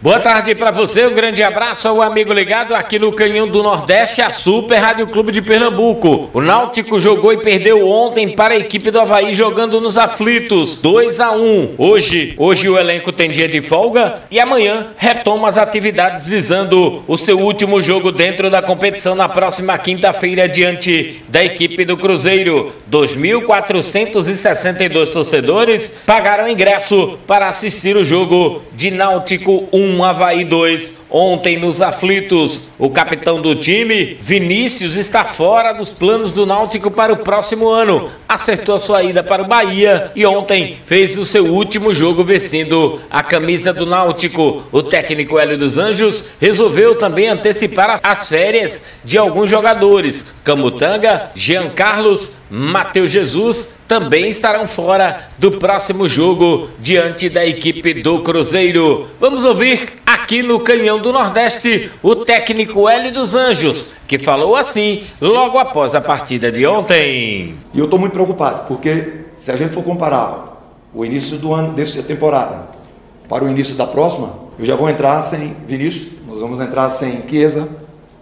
Boa tarde para você, um grande abraço ao amigo ligado aqui no Canhão do Nordeste, a Super Rádio Clube de Pernambuco. O Náutico jogou e perdeu ontem para a equipe do Havaí jogando nos aflitos, 2 a 1. Hoje, hoje o elenco tem dia de folga e amanhã retoma as atividades visando o seu último jogo dentro da competição na próxima quinta-feira diante da equipe do Cruzeiro. 2.462 torcedores pagaram ingresso para assistir o jogo de Náutico 1 1 Havaí 2. Ontem nos aflitos, o capitão do time, Vinícius, está fora dos planos do Náutico para o próximo ano. Acertou a sua ida para o Bahia e ontem fez o seu último jogo vestindo a camisa do Náutico. O técnico Hélio dos Anjos resolveu também antecipar as férias de alguns jogadores. Camutanga, Jean Carlos, Matheus Jesus também estarão fora do próximo jogo diante da equipe do Cruzeiro. Vamos ouvir aqui no Canhão do Nordeste o técnico Hélio dos Anjos, que falou assim logo após a partida de ontem. E eu estou muito preocupado, porque se a gente for comparar o início do ano dessa temporada para o início da próxima, eu já vou entrar sem Vinícius, nós vamos entrar sem Chiesa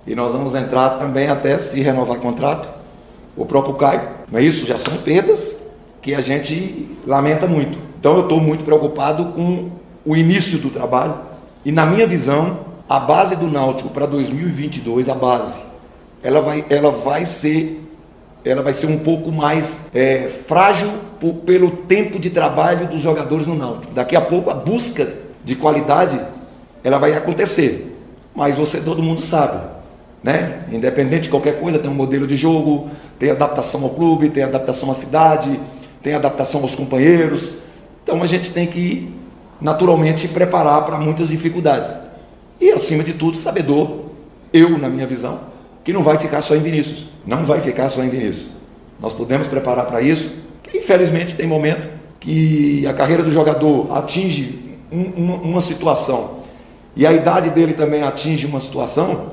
e nós vamos entrar também até se renovar contrato o próprio Caio. É isso? Já são perdas que a gente lamenta muito. Então eu estou muito preocupado com o início do trabalho e na minha visão a base do Náutico para 2022 a base ela vai ela vai ser ela vai ser um pouco mais é, frágil por, pelo tempo de trabalho dos jogadores no Náutico. Daqui a pouco a busca de qualidade ela vai acontecer, mas você todo mundo sabe, né? Independente de qualquer coisa, tem um modelo de jogo, tem adaptação ao clube, tem adaptação à cidade, tem adaptação aos companheiros. Então a gente tem que naturalmente preparar para muitas dificuldades. E acima de tudo, sabedor, eu na minha visão, que não vai ficar só em Vinícius. Não vai ficar só em Vinícius. Nós podemos preparar para isso. Infelizmente tem momento que a carreira do jogador atinge um, uma situação e a idade dele também atinge uma situação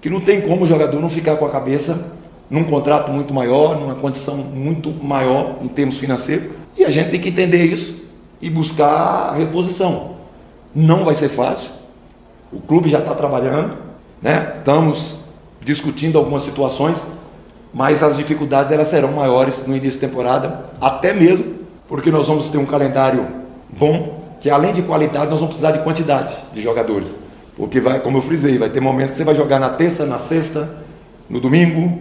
que não tem como o jogador não ficar com a cabeça num contrato muito maior, numa condição muito maior em termos financeiros. E a gente tem que entender isso e buscar reposição. Não vai ser fácil. O clube já está trabalhando, né? Estamos discutindo algumas situações, mas as dificuldades elas serão maiores no início da temporada, até mesmo porque nós vamos ter um calendário bom, que além de qualidade, nós vamos precisar de quantidade de jogadores. Porque vai, como eu frisei, vai ter momentos que você vai jogar na terça, na sexta, no domingo,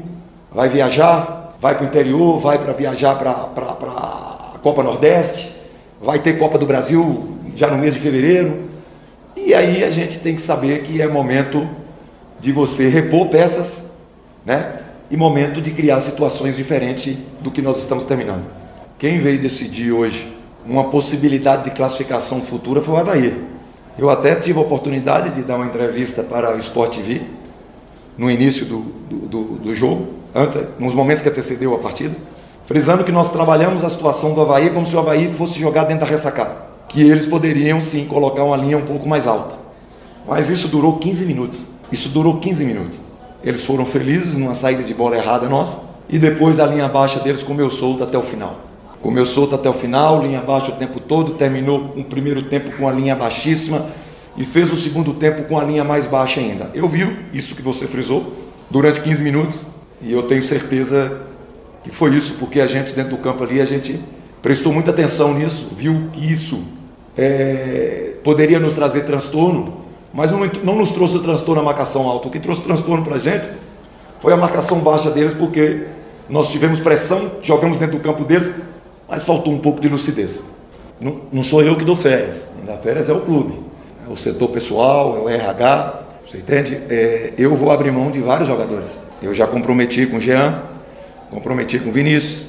vai viajar, vai para o interior, vai para viajar para a Copa Nordeste, vai ter Copa do Brasil já no mês de fevereiro. E aí a gente tem que saber que é momento de você repor peças, né? E momento de criar situações diferentes do que nós estamos terminando. Quem veio decidir hoje uma possibilidade de classificação futura foi o Havaí. Eu até tive a oportunidade de dar uma entrevista para o Sport TV no início do, do, do, do jogo antes, nos momentos que antecedeu a partida, frisando que nós trabalhamos a situação do Havaí como se o Havaí fosse jogar dentro da ressacada, que eles poderiam sim colocar uma linha um pouco mais alta. Mas isso durou 15 minutos. Isso durou 15 minutos. Eles foram felizes numa saída de bola errada nossa e depois a linha baixa deles comeu solto até o final. Comeu solto até o final, linha baixa o tempo todo, terminou o primeiro tempo com a linha baixíssima e fez o segundo tempo com a linha mais baixa ainda. Eu vi isso que você frisou durante 15 minutos e eu tenho certeza que foi isso, porque a gente dentro do campo ali, a gente prestou muita atenção nisso, viu que isso é, poderia nos trazer transtorno, mas não, não nos trouxe transtorno a marcação alta. O que trouxe transtorno para a gente foi a marcação baixa deles, porque nós tivemos pressão, jogamos dentro do campo deles, mas faltou um pouco de lucidez. Não, não sou eu que dou férias, dá férias é o clube, é o setor pessoal, é o RH, você entende? É, eu vou abrir mão de vários jogadores. Eu já comprometi com o Jean, comprometi com Vinícius.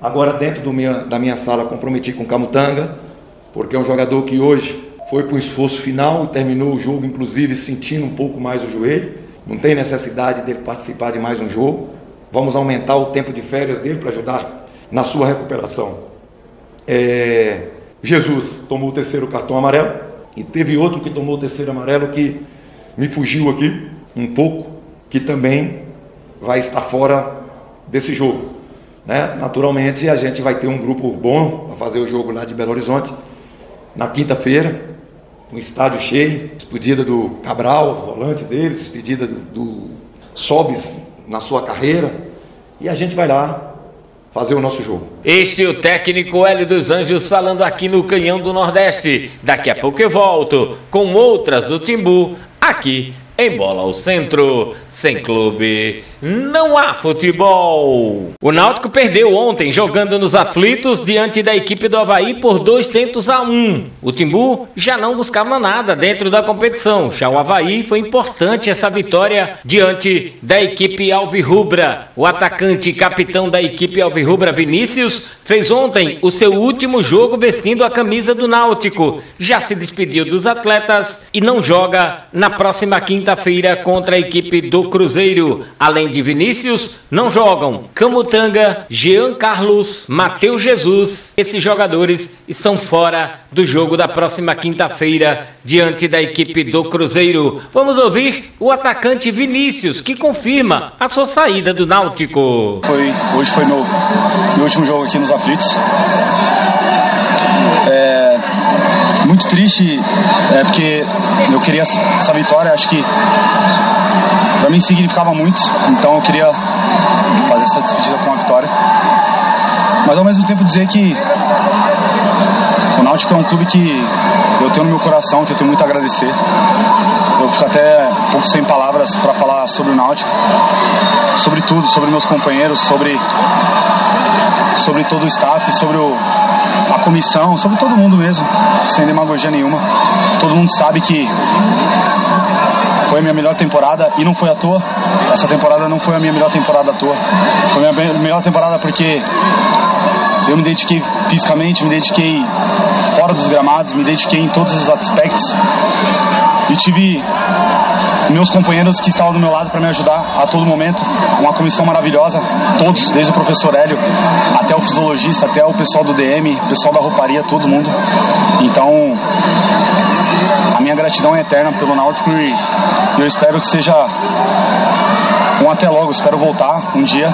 Agora, dentro minha, da minha sala, comprometi com o Camutanga, porque é um jogador que hoje foi para o esforço final e terminou o jogo, inclusive, sentindo um pouco mais o joelho. Não tem necessidade dele participar de mais um jogo. Vamos aumentar o tempo de férias dele para ajudar na sua recuperação. É... Jesus tomou o terceiro cartão amarelo e teve outro que tomou o terceiro amarelo que me fugiu aqui um pouco, que também vai estar fora desse jogo. Né? Naturalmente, a gente vai ter um grupo bom para fazer o jogo lá de Belo Horizonte na quinta-feira, um estádio cheio, despedida do Cabral, volante deles, despedida do, do Sobes na sua carreira, e a gente vai lá fazer o nosso jogo. Este é o técnico Hélio dos Anjos falando aqui no Canhão do Nordeste. Daqui a pouco eu volto com outras do Timbu aqui em bola ao centro, sem clube, não há futebol. O Náutico perdeu ontem jogando nos aflitos diante da equipe do Havaí por dois tentos a um. O Timbu já não buscava nada dentro da competição. Já o Havaí foi importante essa vitória diante da equipe Alvirrubra. O atacante e capitão da equipe Alvirrubra, Vinícius, fez ontem o seu último jogo vestindo a camisa do Náutico. Já se despediu dos atletas e não joga na próxima quinta quinta-feira contra a equipe do Cruzeiro. Além de Vinícius, não jogam Camutanga, Jean Carlos, Matheus Jesus. Esses jogadores estão fora do jogo da próxima quinta-feira diante da equipe do Cruzeiro. Vamos ouvir o atacante Vinícius, que confirma a sua saída do Náutico. Foi, hoje foi meu, meu último jogo aqui nos Aflitos. Muito triste, é, porque eu queria essa vitória, acho que para mim significava muito, então eu queria fazer essa despedida com a vitória. Mas ao mesmo tempo dizer que o Náutico é um clube que eu tenho no meu coração, que eu tenho muito a agradecer. Eu fico até um pouco sem palavras para falar sobre o Náutico, sobre tudo, sobre meus companheiros, sobre sobre todo o staff, sobre o, comissão, sobre todo mundo mesmo, sem demagogia nenhuma. Todo mundo sabe que foi a minha melhor temporada e não foi à toa. Essa temporada não foi a minha melhor temporada à toa. Foi a minha melhor temporada porque eu me dediquei fisicamente, me dediquei fora dos gramados, me dediquei em todos os aspectos e tive meus companheiros que estavam do meu lado para me ajudar a todo momento, uma comissão maravilhosa, todos, desde o professor Hélio até o fisiologista, até o pessoal do DM, pessoal da rouparia, todo mundo. Então, a minha gratidão é eterna pelo Náutico e eu espero que seja um até logo, espero voltar um dia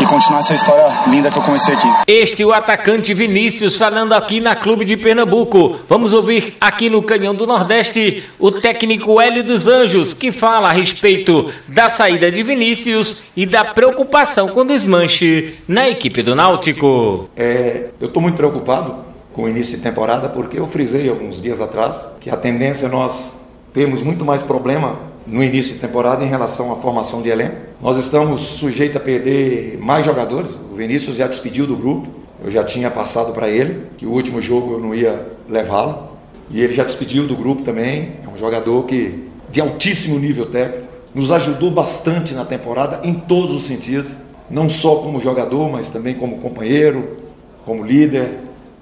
e continuar essa história linda que eu comecei aqui. Este é o atacante Vinícius falando aqui na Clube de Pernambuco. Vamos ouvir aqui no Canhão do Nordeste o técnico Hélio dos Anjos, que fala a respeito da saída de Vinícius e da preocupação com o desmanche na equipe do Náutico. É, eu estou muito preocupado com o início de temporada porque eu frisei alguns dias atrás que a tendência é nós temos muito mais problema no início de temporada em relação à formação de elenco. Nós estamos sujeitos a perder mais jogadores. O Vinícius já despediu do grupo. Eu já tinha passado para ele que o último jogo eu não ia levá-lo. E ele já despediu do grupo também. É um jogador que de altíssimo nível técnico, nos ajudou bastante na temporada em todos os sentidos, não só como jogador, mas também como companheiro, como líder,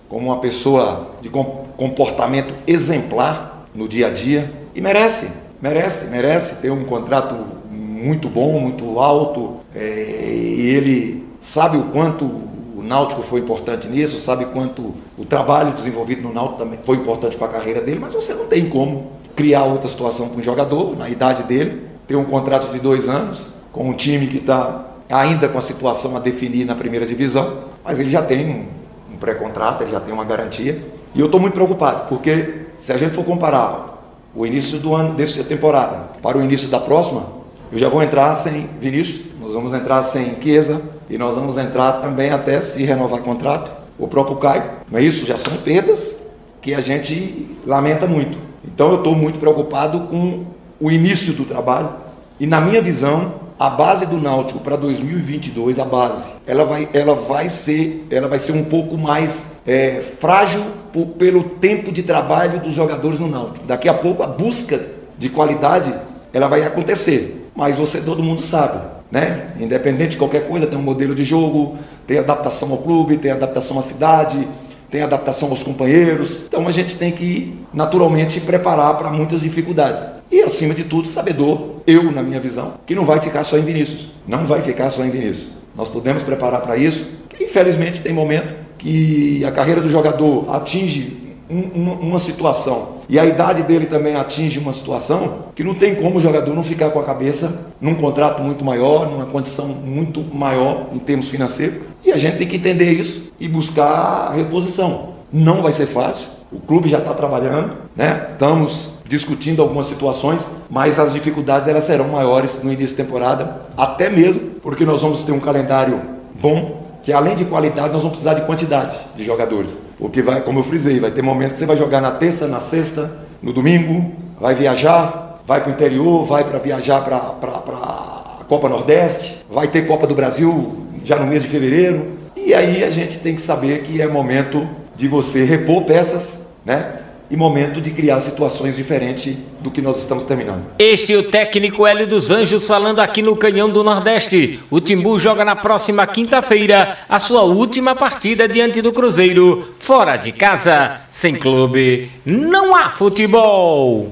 como uma pessoa de comportamento exemplar no dia a dia e merece merece, merece ter um contrato muito bom, muito alto, é, e ele sabe o quanto o Náutico foi importante nisso, sabe quanto o trabalho desenvolvido no Náutico também foi importante para a carreira dele, mas você não tem como criar outra situação para um jogador, na idade dele, ter um contrato de dois anos, com um time que está ainda com a situação a definir na primeira divisão, mas ele já tem um, um pré-contrato, ele já tem uma garantia. E eu estou muito preocupado, porque se a gente for comparar o início do ano dessa temporada para o início da próxima, eu já vou entrar sem Vinícius, nós vamos entrar sem Chiesa e nós vamos entrar também até se renovar contrato, o próprio Caio. Não é isso? Já são perdas que a gente lamenta muito. Então eu estou muito preocupado com o início do trabalho e na minha visão a base do Náutico para 2022, a base, ela vai, ela vai ser, ela vai ser um pouco mais é, frágil por, pelo tempo de trabalho dos jogadores no Náutico. Daqui a pouco a busca de qualidade ela vai acontecer, mas você todo mundo sabe, né? Independente de qualquer coisa, tem um modelo de jogo, tem adaptação ao clube, tem adaptação à cidade, tem adaptação aos companheiros. Então a gente tem que naturalmente preparar para muitas dificuldades. E acima de tudo, sabedor, eu na minha visão, que não vai ficar só em Vinícius. Não vai ficar só em Vinícius. Nós podemos preparar para isso. Infelizmente tem momento que a carreira do jogador atinge um, uma situação e a idade dele também atinge uma situação que não tem como o jogador não ficar com a cabeça num contrato muito maior, numa condição muito maior em termos financeiros. E a gente tem que entender isso e buscar reposição. Não vai ser fácil. O clube já está trabalhando, né? Estamos discutindo algumas situações, mas as dificuldades elas serão maiores no início da temporada, até mesmo porque nós vamos ter um calendário bom que além de qualidade, nós vamos precisar de quantidade de jogadores. Porque vai, como eu frisei, vai ter momentos que você vai jogar na terça, na sexta, no domingo, vai viajar, vai para o interior, vai para viajar para a Copa Nordeste, vai ter Copa do Brasil já no mês de fevereiro. E aí a gente tem que saber que é momento de você repor peças, né? e momento de criar situações diferentes do que nós estamos terminando. Este é o técnico Hélio dos Anjos falando aqui no Canhão do Nordeste. O Timbu joga na próxima quinta-feira a sua última partida diante do Cruzeiro, fora de casa, sem clube, não há futebol.